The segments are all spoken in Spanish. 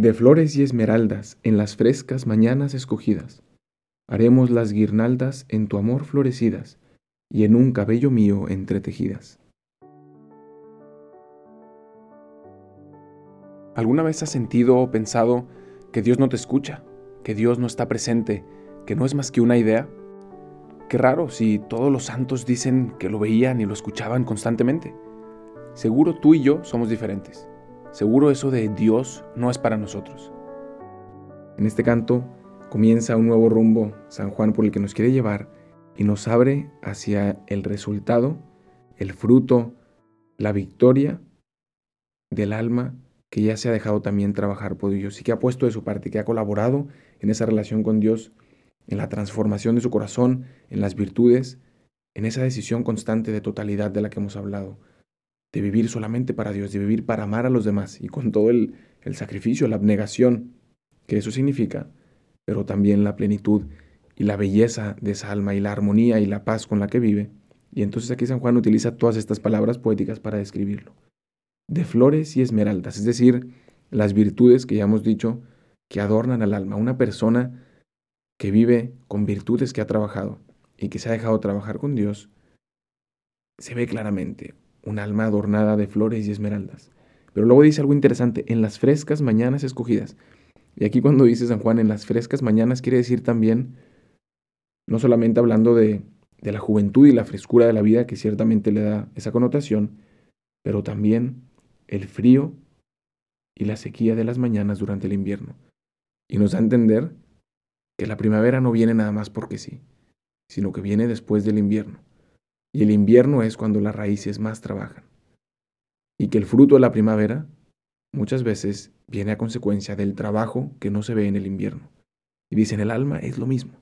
De flores y esmeraldas en las frescas mañanas escogidas, haremos las guirnaldas en tu amor florecidas y en un cabello mío entretejidas. ¿Alguna vez has sentido o pensado que Dios no te escucha, que Dios no está presente, que no es más que una idea? Qué raro si todos los santos dicen que lo veían y lo escuchaban constantemente. Seguro tú y yo somos diferentes. Seguro eso de Dios no es para nosotros. En este canto comienza un nuevo rumbo San Juan por el que nos quiere llevar y nos abre hacia el resultado, el fruto, la victoria del alma que ya se ha dejado también trabajar por Dios y que ha puesto de su parte, que ha colaborado en esa relación con Dios, en la transformación de su corazón, en las virtudes, en esa decisión constante de totalidad de la que hemos hablado de vivir solamente para Dios, de vivir para amar a los demás y con todo el, el sacrificio, la abnegación que eso significa, pero también la plenitud y la belleza de esa alma y la armonía y la paz con la que vive. Y entonces aquí San Juan utiliza todas estas palabras poéticas para describirlo. De flores y esmeraldas, es decir, las virtudes que ya hemos dicho que adornan al alma. Una persona que vive con virtudes que ha trabajado y que se ha dejado trabajar con Dios, se ve claramente un alma adornada de flores y esmeraldas. Pero luego dice algo interesante, en las frescas mañanas escogidas. Y aquí cuando dice San Juan en las frescas mañanas quiere decir también, no solamente hablando de, de la juventud y la frescura de la vida, que ciertamente le da esa connotación, pero también el frío y la sequía de las mañanas durante el invierno. Y nos da a entender que la primavera no viene nada más porque sí, sino que viene después del invierno. Y el invierno es cuando las raíces más trabajan. Y que el fruto de la primavera muchas veces viene a consecuencia del trabajo que no se ve en el invierno. Y dicen, el alma es lo mismo.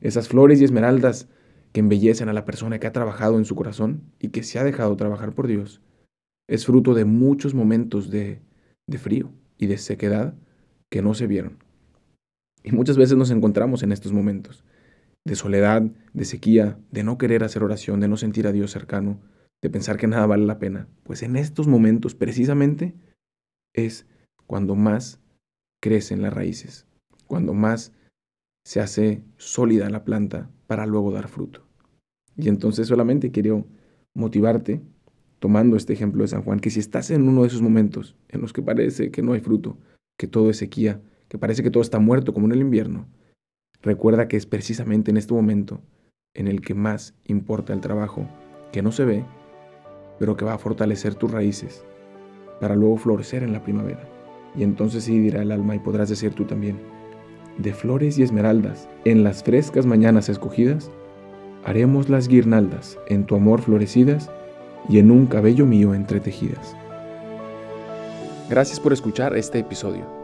Esas flores y esmeraldas que embellecen a la persona que ha trabajado en su corazón y que se ha dejado trabajar por Dios, es fruto de muchos momentos de, de frío y de sequedad que no se vieron. Y muchas veces nos encontramos en estos momentos de soledad, de sequía, de no querer hacer oración, de no sentir a Dios cercano, de pensar que nada vale la pena, pues en estos momentos precisamente es cuando más crecen las raíces, cuando más se hace sólida la planta para luego dar fruto. Y entonces solamente quiero motivarte, tomando este ejemplo de San Juan, que si estás en uno de esos momentos en los que parece que no hay fruto, que todo es sequía, que parece que todo está muerto como en el invierno, Recuerda que es precisamente en este momento en el que más importa el trabajo, que no se ve, pero que va a fortalecer tus raíces para luego florecer en la primavera. Y entonces sí dirá el alma y podrás decir tú también, de flores y esmeraldas, en las frescas mañanas escogidas, haremos las guirnaldas en tu amor florecidas y en un cabello mío entretejidas. Gracias por escuchar este episodio.